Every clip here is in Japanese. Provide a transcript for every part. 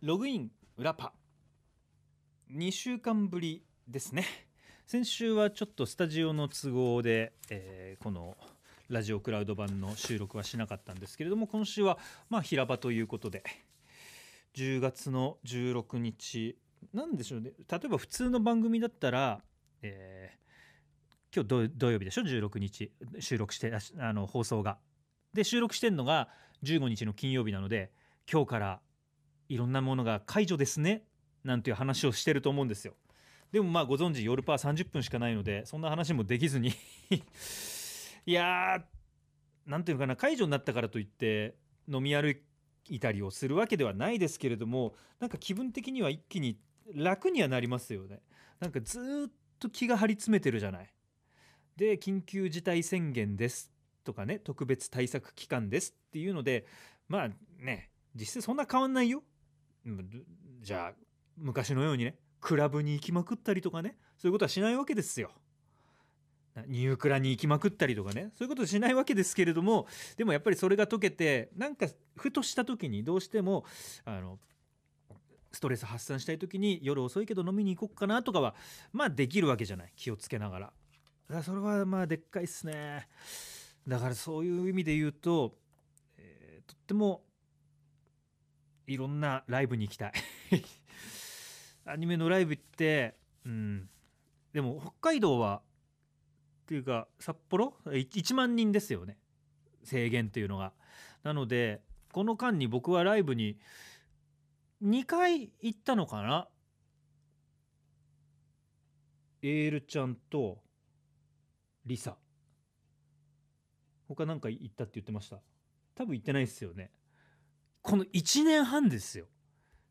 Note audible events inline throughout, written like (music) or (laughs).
ログイン裏パ。2週間ぶりですね。先週はちょっとスタジオの都合で、えーこのラジオクラウド版の収録はしなかったんですけれども今週はまあ平場ということで10月の16日なんでしょうね。例えば普通の番組だったら、えー今日土土曜日でしょ？16日収録してあの放送が。で収録してんのが15日の金曜日なので今日からいろんなものが解除ですねなんていう話をしてると思うんですよ。でもまあご存知夜パー30分しかないのでそんな話もできずに (laughs) いやーなんていうのかな解除になったからといって飲み歩いたりをするわけではないですけれどもなんか気分的には一気に楽にはなりますよね。なんかずっと気が張り詰めてるじゃない。で緊急事態宣言ですとかね特別対策期間ですっていうのでまあね実際そんな変わんないよ。じゃあ昔のようにねクラブに行きまくったりとかねそういうことはしないわけですよ。ニュークラに行きまくったりとかねそういうことしないわけですけれどもでもやっぱりそれが解けてなんかふとした時にどうしてもあのストレス発散したい時に夜遅いけど飲みに行こっかなとかはまあできるわけじゃない気をつけながら。だからそれはまあでっかいっすね。だからそういう意味で言うと、えーとってもいろんなライブに行きたい。(laughs) アニメのライブ行ってうん。でも北海道はっていうか札幌？1万人ですよね。制限っていうのが。なのでこの間に僕はライブに2回行ったのかな？エールちゃんとリサ。他なんか行ったって言ってました。多分行ってないですよね。この1年半ですよ。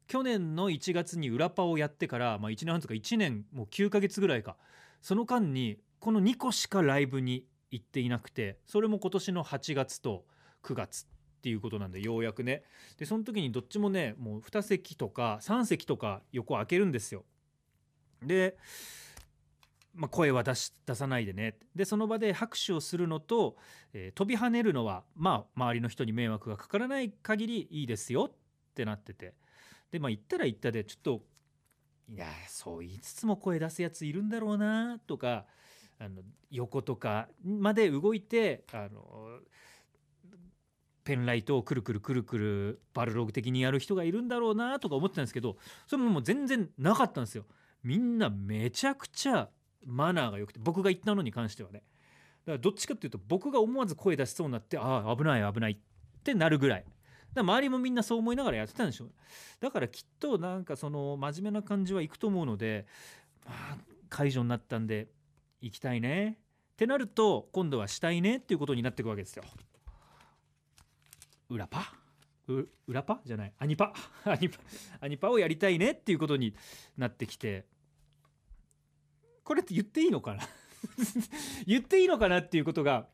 去年の1月に裏パをやってから、まあ、1年半とか1年もう9ヶ月ぐらいか。その間にこの2個しかライブに行っていなくてそれも今年の8月と9月っていうことなんでようやくね。でその時にどっちもねもう2席とか3席とか横開けるんですよ。で、まあ、声は出し出さないでね。でその場で拍手をするのと、えー飛び跳ねるのはまあ周りの人に迷惑がかからない限りいいですよ。ってなってて。でまあ言ったら言ったでちょっといやそう言いつつも声出すやついるんだろうなとかあの横とかまで動いてあのペンライトをくるくるくるくるバルログ的にやる人がいるんだろうなとか思ってたんですけどそれももう全然なかったんですよ。みんなめちゃくちゃマナーが良くて僕が言ったのに関してはね。だからどっちかっていうと僕が思わず声出しそうになってああ危ない危ないってなるぐらい。だら周りもみんなそう思いながらやってたんでしょう。だからきっとなんかその真面目な感じはいくと思うのでまあ解除になったんで行きたいね。ってなると今度はしたいねっていうことになっていくわけですよ。裏パ？う裏パ？じゃない。アニパ？(laughs) アニパ？アニパをやりたいねっていうことになってきて。これって言っていいのかな？(laughs) 言っていいのかなっていうことが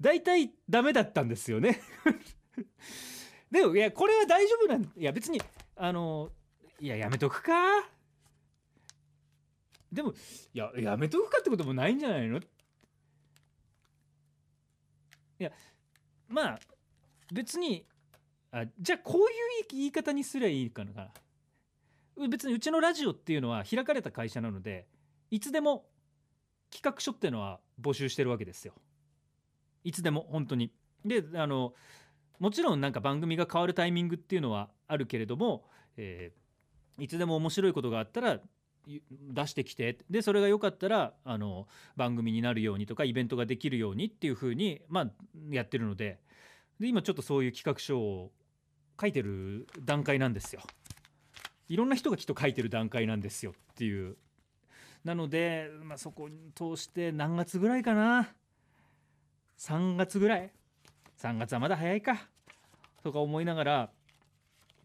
大体ダメだったんですよね。(laughs) でもいやこれは大丈夫なんいや別にあのいややめとくか？でもいややめとくかってこともないんじゃないの？いやまあ別にあじゃあこういう言い方にすりゃいいかな。別にうちのラジオっていうのは開かれた会社なのでいつでも企画書っていうのは募集してるわけですよいつでも本当にであのもちろんなんか番組が変わるタイミングっていうのはあるけれども、えーいつでも面白いことがあったら出してきてでそれが良かったらあの番組になるようにとかイベントができるようにっていう風にまあやってるのでで今ちょっとそういう企画書を書いてる段階なんですよ。いろんな人がきっと書いてる段階なんですよっていう。なので、まあ、そこに通して何月ぐらいかな。3月ぐらい。3月はまだ早いか。とか思いながら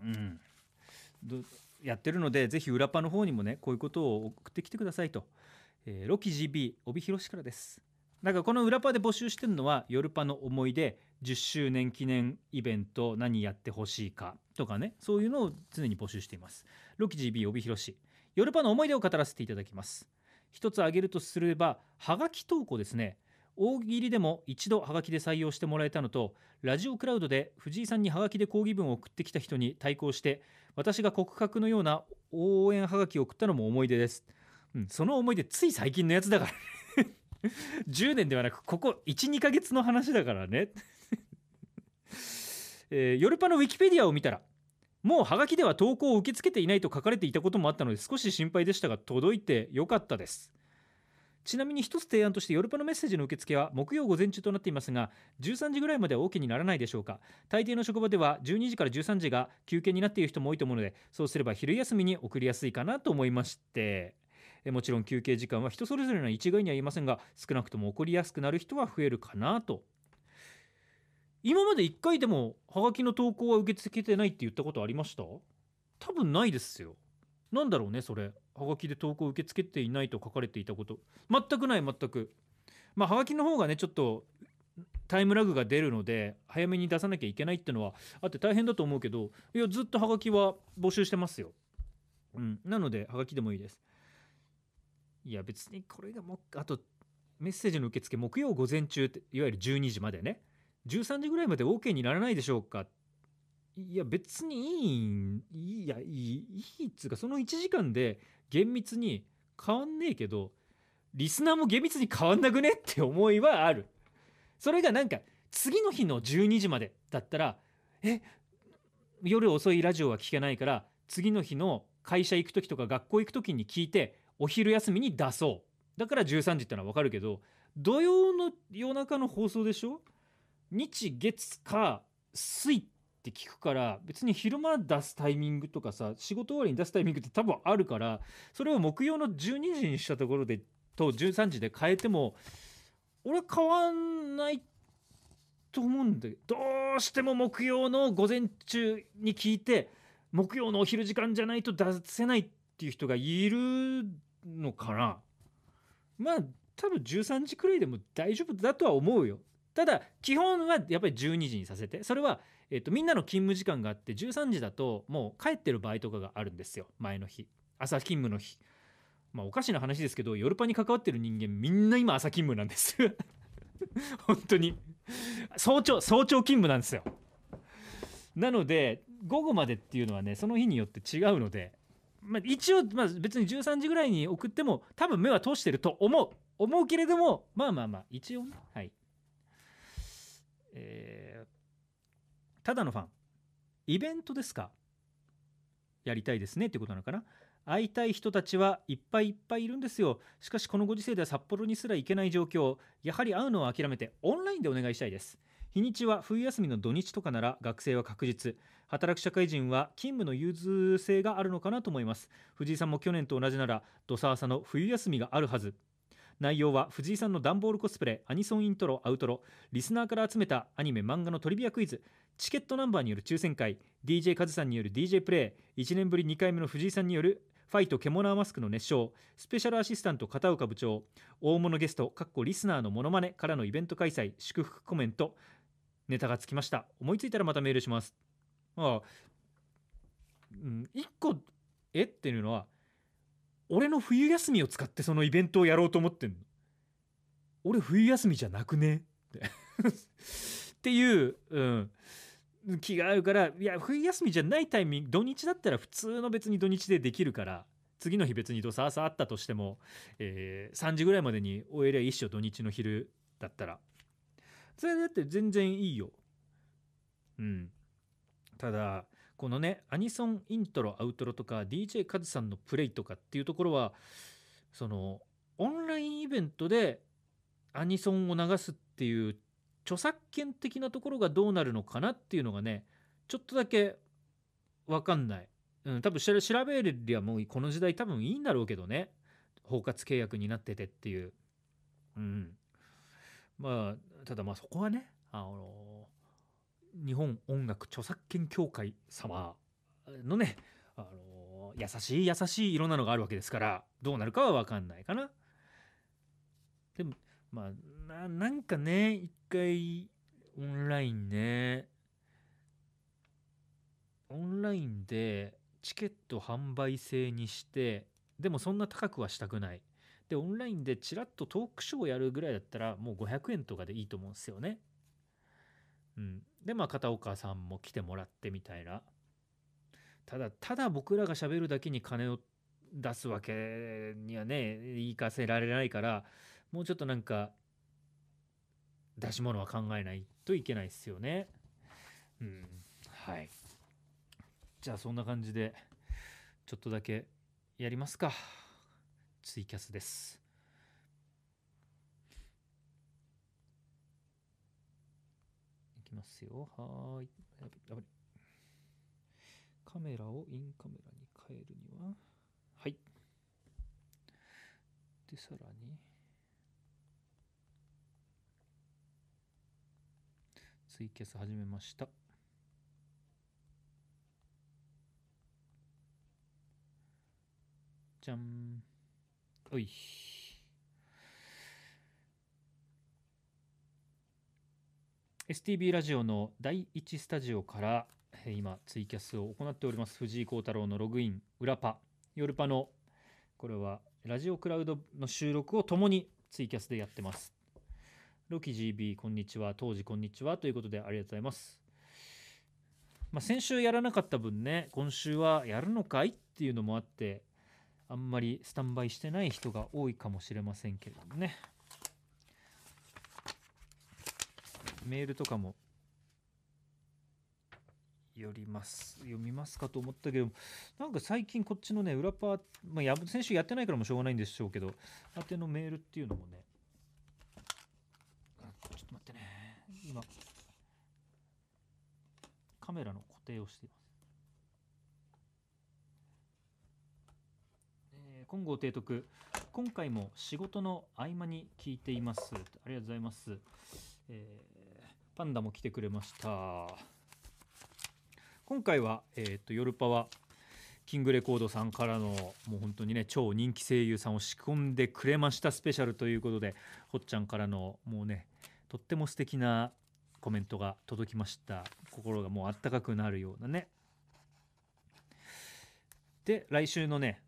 うん。やってるのでぜひ裏パの方にもねこういうことを送ってきてくださいと、えーロキ GB 帯広市からです。だかこの裏パで募集してるのは夜パの思い出10周年記念イベント何やってほしいかとかねそういうのを常に募集しています。ロキ GB 帯広市。夜パの思い出を語らせていただきます。一つ挙げるとすればはがき投稿ですね。大喜利でも一度ハガキで採用してもらえたのとラジオクラウドで藤井さんにハガキで抗議文を送ってきた人に対抗して私が告白のような応援ハガキを送ったのも思い出です、うん、その思い出つい最近のやつだから (laughs) 10年ではなくここ12ヶ月の話だからね、えー、ヨルパのウィキペディアを見たらもうハガキでは投稿を受け付けていないと書かれていたこともあったので少し心配でしたが届いてよかったです。ちなみに一つ提案としてヨルパのメッセージの受付は木曜午前中となっていますが13時ぐらいまでは OK にならないでしょうか。大抵の職場では12時から13時が休憩になっている人も多いと思うのでそうすれば昼休みに送りやすいかなと思いまして。もちろん休憩時間は人それぞれの一概には言いませんが少なくとも送りやすくなる人は増えるかなと今まで1回でもハガキの投稿は受け付けてないって言ったことありました？多分ないですよ。なんだろうねそれ。はがきで投稿受け付けていないと書かれていたこと。全くない全く。まあはがきの方がねちょっとタイムラグが出るので早めに出さなきゃいけないってのはあって大変だと思うけどいやずっとはがきは募集してますよ。うん。なのではがきでもいいです。いや別にこれがもあとメッセージの受付木曜午前中っていわゆる12時までね。13時ぐらいまで OK にならないでしょうか？いや別にいいんいやいいいいっつうかその1時間で厳密に変わんねえけどリスナーも厳密に変わんなくねって思いはある。それがなんか次の日の12時までだったらえ夜遅いラジオは聞けないから次の日の会社行く時とか学校行く時に聞いてお昼休みに出そう。だから13時ってのは分かるけど土曜の夜中の放送でしょ？日月火水って聞くから別に昼間出すタイミングとかさ仕事終わりに出すタイミングって多分あるからそれを木曜の12時にしたところでと13時で変えても俺変わんないと思うんだけどどうしても木曜の午前中に聞いて木曜のお昼時間じゃないと出せないっていう人がいるのかな。まあ多分13時くらいでも大丈夫だとは思うよ。ただ基本はやっぱり12時にさせてそれは、えーと、みんなの勤務時間があって13時だともう帰ってる場合とかがあるんですよ。前の日。朝勤務の日。まあおかしな話ですけどヨルパに関わってる人間みんな今朝勤務なんです。(laughs) 本当に。早朝早朝勤務なんですよ。なので午後までっていうのはねその日によって違うので、まあ、一応、まあ、別に13時ぐらいに送っても多分目は通してると思う。思うけれどもまあまあまあ一応ね。はい。えー、ただのファン。イベントですか？やりたいですね。ってことなのかな？会いたい人たちはいっぱいいっぱいいるんですよ。しかしこのご時世では札幌にすら行けない状況。やはり会うのを諦めてオンラインでお願いしたいです。日にちは冬休みの土日とかなら学生は確実。働く社会人は勤務の融通性があるのかなと思います。藤井さんも去年と同じなら土佐朝の冬休みがあるはず。内容は藤井さんの段ボールコスプレアニソンイントロアウトロ。リスナーから集めたアニメ漫画のトリビアクイズ。チケットナンバーによる抽選会。DJ カズさんによる DJ プレイ。1年ぶり2回目の藤井さんによるファイト獣マスクの熱唱。スペシャルアシスタント片岡部長。大物ゲストかっこリスナーのモノマネからのイベント開催。祝福コメント。ネタがつきました。思いついたらまたメールします。ああ。うん1個え？っていうのは俺の冬休みを使ってそのイベントをやろうと思ってんの。俺冬休みじゃなくね？って。(laughs) いう、うん、気があるからいや冬休みじゃないタイミング土日だったら普通の別に土日でできるから次の日別にどささあったとしても、えー、3時ぐらいまでに終えりゃ一緒土日の昼だったら。それだって全然いいよ。うん。ただこのねアニソンイントロアウトロとか DJ カズさんのプレイとかっていうところはそのオンラインイベントでアニソンを流すっていう著作権的なところがどうなるのかなっていうのがねちょっとだけ分かんない、うん、多分調べるりゃもうこの時代多分いいんだろうけどね。包括契約になっててっていう。うん。まあただまあそこはねあの日本音楽著作権協会様のね、あの優しい優しいいろんなのがあるわけですからどうなるかは分かんないかな。でもまあなんかね一回オンラインねオンラインでチケット販売制にしてでもそんな高くはしたくないでオンラインでちらっとトークショーをやるぐらいだったらもう500円とかでいいと思うんですよね。うん、でまあ片岡さんも来てもらってみたいな。ただただ僕らがしゃべるだけに金を出すわけにはね言いかせられないからもうちょっとなんか出し物は考えないといけないですよね。うん、はい。じゃあそんな感じでちょっとだけやりますか。ツイキャスです。きますよ。はい。やばい。カメラをインカメラに変えるには、はい。で、さらに、ツイキャス始めました。じゃん。おい。STB ラジオの第1スタジオから今ツイキャスを行っております。藤井幸太郎のログイン裏パ。夜パのこれはラジオクラウドの収録を共にツイキャスでやってます。ロキ GB こんにちは。当時こんにちは。ということでありがとうございます。まあ、先週やらなかった分ね今週はやるのかいっていうのもあってあんまりスタンバイしてない人が多いかもしれませんけれどもね。メールとかも読みます。読みますかと思ったけどなんか最近こっちのね裏パー、まあ、や先週やってないからもしょうがないんでしょうけど宛てのメールっていうのもね。ちょっと待ってね。今カメラの固定をしています。金剛提督。今回も仕事の合間に聞いています。ありがとうございます、えー、パンダも来てくれました。今回は、えーと、ヨルパはキングレコードさんからのもう本当にね超人気声優さんを仕込んでくれました。スペシャルということでほっちゃんからのもうねとっても素敵なコメントが届きました。心がもうあったかくなるようなね。で来週のね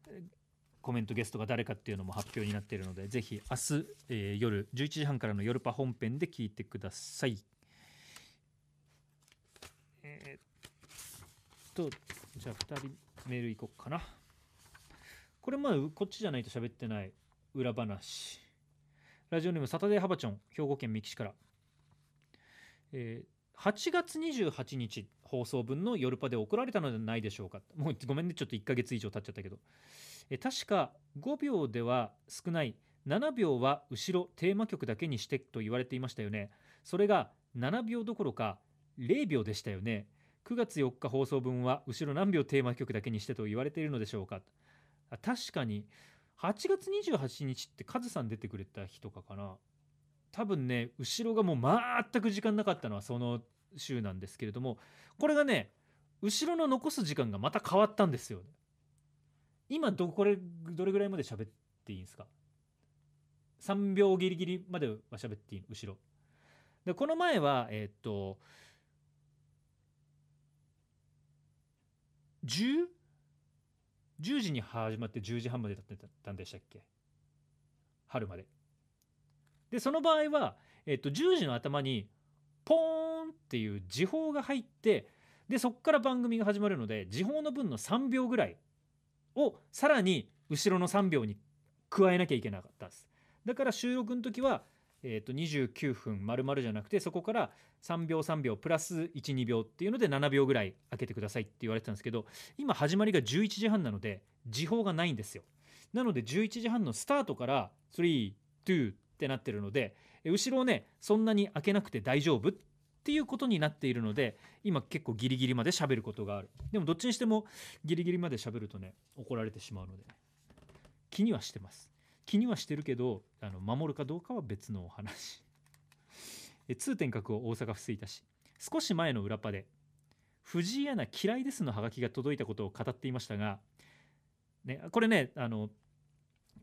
コメントゲストが誰かっていうのも発表になっているのでぜひ明日、えー、夜11時半からの夜パ本編で聞いてくださいえー、っとじゃあ2人メールいこうかな。これまあこっちじゃないと喋ってない裏話。ラジオネームサタデーハバチョン兵庫県三木市から、えー、8月28日放送分の夜パで送られたのではないでしょうか。もうごめんねちょっと1ヶ月以上経っちゃったけど。え確か5秒では少ない7秒は後ろテーマ曲だけにしてと言われていましたよね。それが7秒どころか0秒でしたよね。9月4日放送分は後ろ何秒テーマ曲だけにしてと言われているのでしょうか。確かに。8月28日ってカズさん出てくれた日とかかな。多分ね後ろがもう全く時間なかったのはその週なんですけれどもこれがね後ろの残す時間がまた変わったんですよ今どこれどれぐらいまで喋っていいんですか？3秒ギリギリまでは喋っていい後ろ。でこの前はえー、っと 10? 10時に始まって10時半までだったんでしたっけ？春まででその場合は、えっと、10時の頭にポーンっていう時報が入ってでそこから番組が始まるので時報の分の3秒ぐらいをさらに後ろの3秒に加えなきゃいけなかったんですだから収録の時は、えー、と29分丸々じゃなくてそこから3秒3秒プラス12秒っていうので7秒ぐらい開けてくださいって言われてたんですけど今始まりが11時半なので時報がないんですよ。なので11時半のスタートから3、2ってなってるので後ろをねそんなに開けなくて大丈夫っていうことになっているので今結構ギリギリまで喋ることがある。でもどっちにしてもギリギリまで喋るとね怒られてしまうので、ね、気にはしてます。気にはしてるけどあの守るかどうかは別のお話。(laughs) 通天閣を大阪府吹田市。少し前の裏パで藤井アナ嫌いですのハガキが届いたことを語っていましたが、ね、これねあの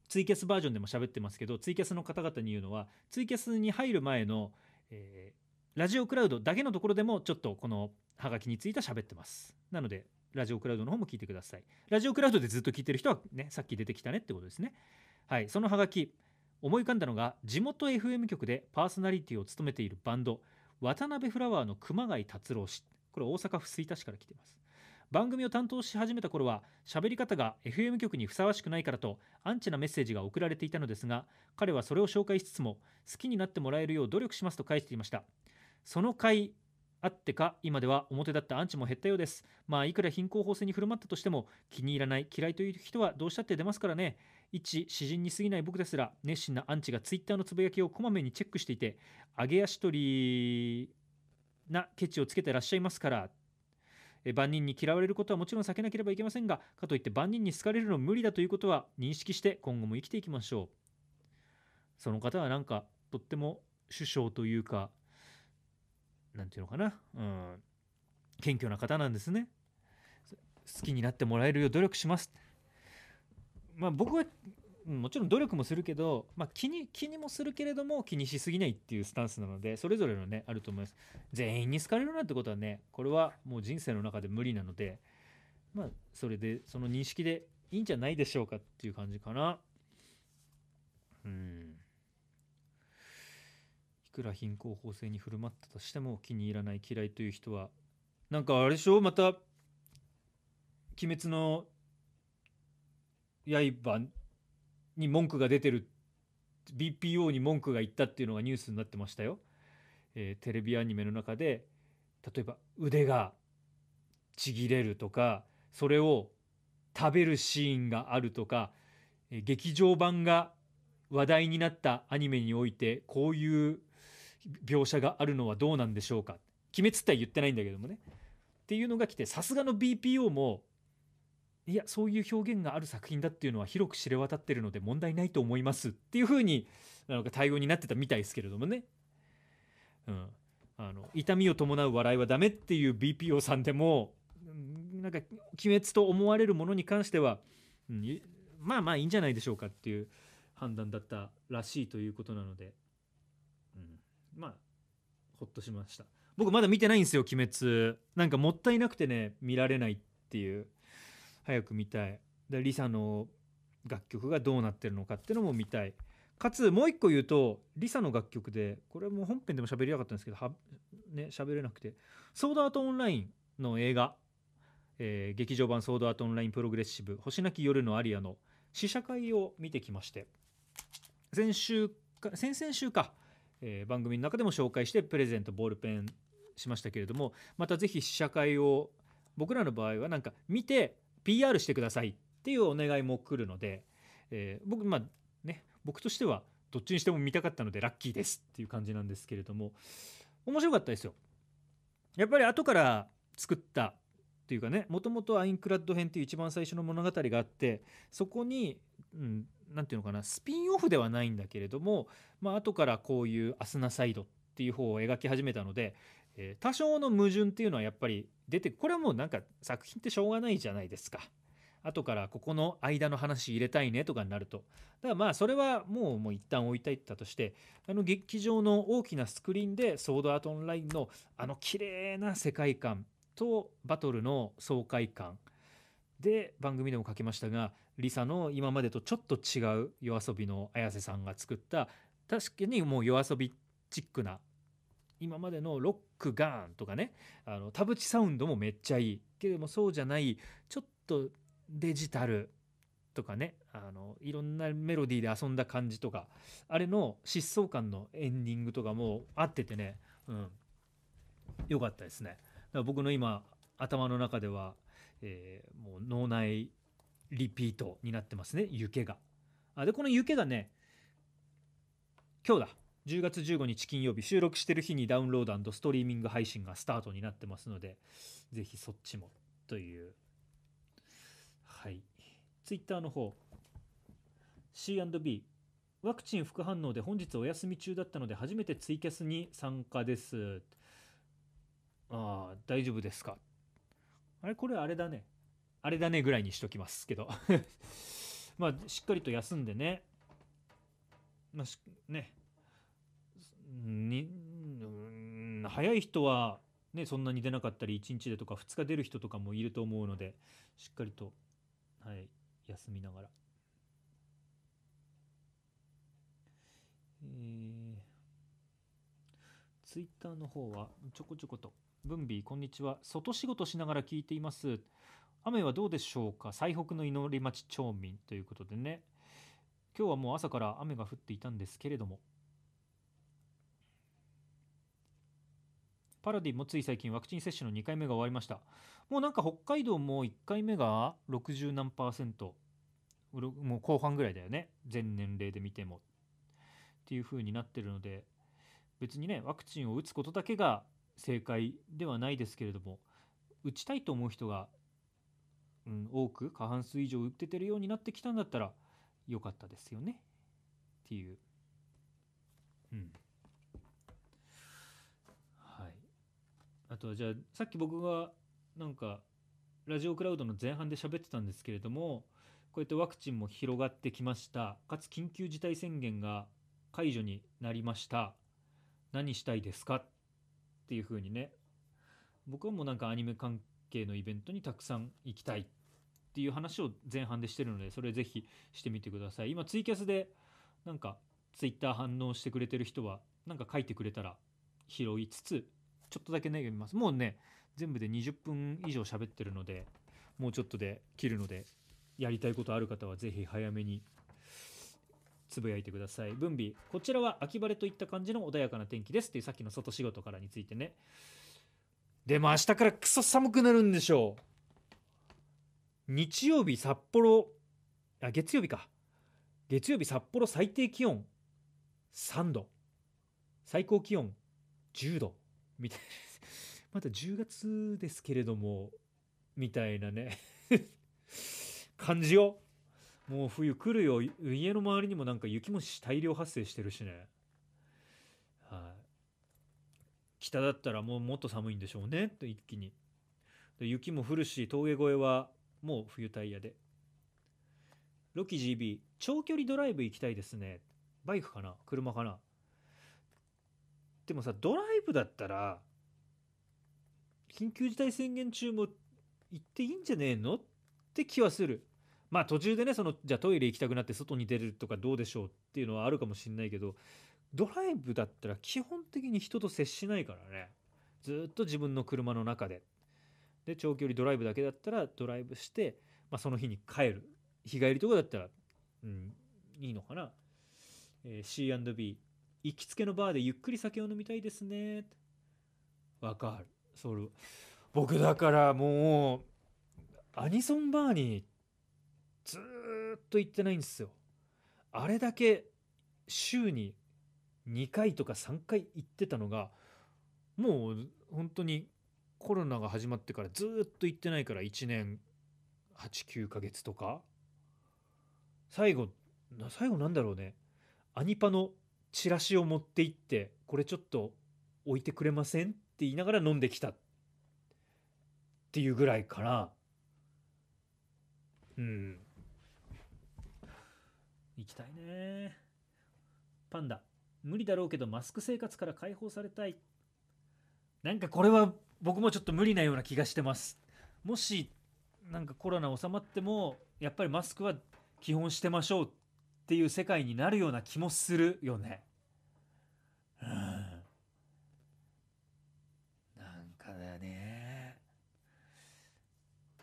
ツイキャスバージョンでも喋ってますけどツイキャスの方々に言うのはツイキャスに入る前の、えラジオクラウドだけのところでもちょっとこのハガキについて喋ってます。なのでラジオクラウドの方も聞いてください。ラジオクラウドでずっと聞いてる人はねさっき出てきたねってことですね。はいそのハガキ。思い浮かんだのが地元 FM 局でパーソナリティを務めているバンド渡辺フラワーの熊谷達郎氏。これ大阪府吹田市から来ています。番組を担当し始めた頃は喋り方が FM 局にふさわしくないからとアンチなメッセージが送られていたのですが彼はそれを紹介しつつも好きになってもらえるよう努力しますと返していました。その回あってか今では表だったアンチも減ったようです。まあいくら貧困法制に振る舞ったとしても気に入らない嫌いという人はどうしたって出ますからね。一詩人に過ぎない僕ですら熱心なアンチがツイッターのつぶやきをこまめにチェックしていて上げ足取りなケチをつけてらっしゃいますから万人に嫌われることはもちろん避けなければいけませんがかといって万人に好かれるの無理だということは認識して今後も生きていきましょう。その方はなんかとっても首相というかなんていうのかな、うん、謙虚な方なんですね。好きになってもらえるよう努力します。まあ僕はもちろん努力もするけど、まあ、気に気にもするけれども気にしすぎないっていうスタンスなのでそれぞれのねあると思います。全員に好かれるなんてことはねこれはもう人生の中で無理なのでまあそれでその認識でいいんじゃないでしょうかっていう感じかな。うん。いくら貧困法制に振る舞ったとしても気に入らない嫌いという人はなんかあれでしょ？また「鬼滅の刃」に文句が出てる BPO に文句が言ったっていうのがニュースになってましたよ。えー、テレビアニメの中で例えば腕がちぎれるとかそれを食べるシーンがあるとか、えー、劇場版が話題になったアニメにおいてこういう描写があるのはどうなんでしょうか鬼滅っては言ってないんだけどもねっていうのが来てさすがの BPO もいやそういう表現がある作品だっていうのは広く知れ渡ってるので問題ないと思いますっていうふうになんか対応になってたみたいですけれどもね、うん、あの痛みを伴う笑いはダメっていう BPO さんでもなんか鬼滅と思われるものに関しては、うん、まあまあいいんじゃないでしょうかっていう判断だったらしいということなので、うん、まあほっとしました。僕まだ見てないんですよ鬼滅。なんかもったいなくてね見られないっていう。早く見たい。でリサの楽曲がどうなってるのかっていうのも見たい。かつもう一個言うとリサの楽曲でこれも本編でも喋りたかったんですけどはね喋れなくて。ソードアートオンラインの映画、えー、劇場版ソードアートオンラインプログレッシブ。星なき夜のアリアの。試写会を見てきまして。先週か先々週か、えー、番組の中でも紹介してプレゼントボールペンしましたけれどもまた是非試写会を僕らの場合はなんか見て PR してくださいっていうお願いも来るので、えー、僕まあね僕としてはどっちにしても見たかったのでラッキーですっていう感じなんですけれども面白かったですよ。やっぱり後から作ったっていうかねもともとアインクラッド編っていう一番最初の物語があってそこに何、うん、て言うのかなスピンオフではないんだけれども、まあ後からこういう「アスナサイド」っていう方を描き始めたので、えー、多少の矛盾っていうのはやっぱり出てこれはもうなんか作品ってしょうがないじゃないですか。後からここの間の話入れたいねとかになるとだからまあそれはもうもう一旦置いていったとしてあの劇場の大きなスクリーンでソードアートオンラインのあの綺麗な世界観とバトルの爽快感で番組でも書きましたがリサの今までとちょっと違う夜遊びの綾瀬さんが作った確かにもう夜遊びチックな今までのロックガーンとかねあの田淵サウンドもめっちゃいい。けれどもそうじゃない。ちょっとデジタルとかねあのいろんなメロディーで遊んだ感じとかあれの疾走感のエンディングとかも合っててね、うん、よかったですね。だから僕の今頭の中では、えー、もう脳内リピートになってますね。湯気が。あでこの湯気がね今日だ。10月15日金曜日収録してる日にダウンロードストリーミング配信がスタートになってますのでぜひそっちもという。はい。ツイッターの方。C&B ワクチン副反応で本日お休み中だったので初めてツイキャスに参加です。ああ大丈夫ですか？あれこれあれだね。あれだねぐらいにしときますけど。(laughs) まあしっかりと休んでね。まあね。に早い人は、ね、そんなに出なかったり1日でとか2日出る人とかもいると思うのでしっかりと、はい、休みながら。えー、ツイッターの方はちょこちょこと「ブンビーこんにちは。外仕事しながら聞いています」雨はどうでしょうか？最北の祈り町町民ということでね。今日はもう朝から雨が降っていたんですけれども。パラディもつい最近ワクチン接種の2回目が終わりました。もうなんか北海道も1回目が60何パーセント。もう後半ぐらいだよね。全年齢で見ても。っていう風になってるので別にねワクチンを打つことだけが正解ではないですけれども打ちたいと思う人が、うん、多く過半数以上打っててるようになってきたんだったら良かったですよね。っていう。うんはいあとじゃあさっき僕がなんかラジオクラウドの前半で喋ってたんですけれどもこうやってワクチンも広がってきました。かつ緊急事態宣言が解除になりました。何したいですか？っていう風にね。僕はもうなんかアニメ関係のイベントにたくさん行きたいっていう話を前半でしてるのでそれぜひしてみてください。今ツイキャスでなんかツイッター反応してくれてる人はなんか書いてくれたら拾いつつちょっとだけね読みます。もうね全部で20分以上喋ってるのでもうちょっとで切るのでやりたいことある方はぜひ早めにつぶやいてください。分尾こちらは秋晴れといった感じの穏やかな天気ですっていうさっきの外仕事からについてね。でも明日からクソ寒くなるんでしょう。日曜日札幌あ月曜日か。月曜日札幌最低気温3度。最高気温10度。みたいな。(laughs) まだ10月ですけれどもみたいなね。(laughs) 感じよ。もう冬来るよ。家の周りにもなんか雪虫大量発生してるしね。はい、北だったらもうもっと寒いんでしょうね。と一気に。雪も降るし峠越えはもう冬タイヤで。ロキ GB 長距離ドライブ行きたいですね。バイクかな？車かな？でもさドライブだったら緊急事態宣言中も行っていいんじゃねえのって気はする。まあ途中でねそのじゃあトイレ行きたくなって外に出るとかどうでしょうっていうのはあるかもしれないけどドライブだったら基本的に人と接しないからね。ずっと自分の車の中で。で長距離ドライブだけだったらドライブして、まあ、その日に帰る。日帰りとかだったら、うん、いいのかな、えー、C&B 行きつけのバーでゆっくり酒を飲みたいですね。わかる。それ僕だからもうアニソンバーにずっと行ってないんですよ。あれだけ週に2回とか3回行ってたのがもう本当にコロナが始まってからずっと行ってないから1年89ヶ月とか。最後最後なんだろうね。アニパのチラシを持って行ってこれちょっと置いてくれませんって言いながら飲んできたっていうぐらいかな。うん。行きたいね。パンダ。無理だろうけどマスク生活から解放されたい。なんかこれは僕もちょっと無理なような気がしてます。もしなんかコロナ収まってもやっぱりマスクは基本してましょうっていう世界になるような気もするよね。うん。なんかだね。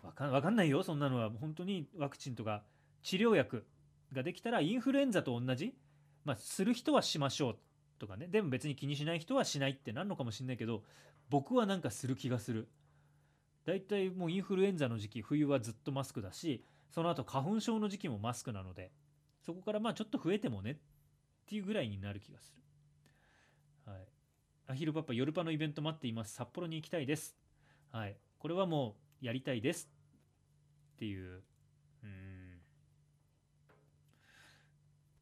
わかわかんないよそんなのは。本当にワクチンとか治療薬ができたらインフルエンザと同じ、まあ、する人はしましょうとかね。でも別に気にしない人はしないってなるのかもしれないけど僕はなんかする気がする。大体もうインフルエンザの時期冬はずっとマスクだしその後花粉症の時期もマスクなので。そこからまあちょっと増えてもねっていうぐらいになる気がする。はい。アヒルパパ夜パのイベント待っています。札幌に行きたいです。はい。これはもうやりたいです。っていう。う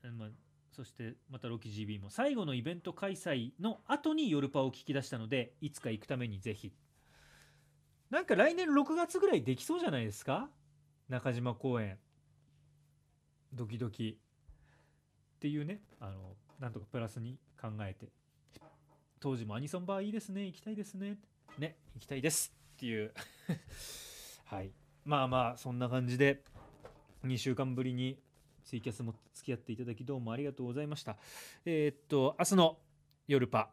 ん。まあ、そしてまたロキ GB も。最後のイベント開催の後に夜パを聞き出したのでいつか行くためにぜひ。なんか来年6月ぐらいできそうじゃないですか？中島公園。ドキドキっていうねあのなんとかプラスに考えて当時もアニソンバーいいですね行きたいですねね行きたいですっていう。(laughs) はい。まあまあそんな感じで2週間ぶりにツイキャスも付き合っていただきどうもありがとうございました。えーっと明日の夜パ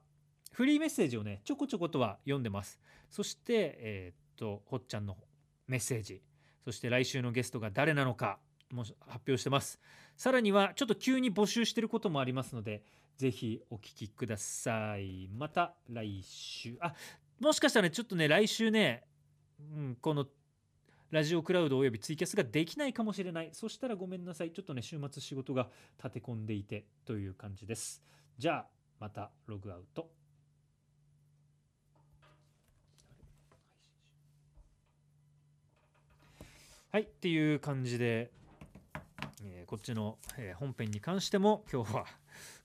フリーメッセージをねちょこちょことは読んでます。そしてえーっとほっちゃんのメッセージ。そして来週のゲストが誰なのか。も発表してます。さらにはちょっと急に募集してることもありますのでぜひお聞きください。また来週。あもしかしたらねちょっとね来週ね、うん、このラジオクラウドおよびツイキャスができないかもしれない。そしたらごめんなさい。ちょっとね週末仕事が立て込んでいてという感じです。じゃあまたログアウト。はいっていう感じで、えーこっちの、えー本編に関しても今日は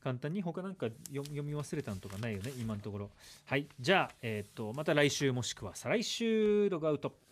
簡単に他なんか読み忘れたのとかないよね今のところ。はいじゃあ、えー、とまた来週もしくは再来週ログアウト。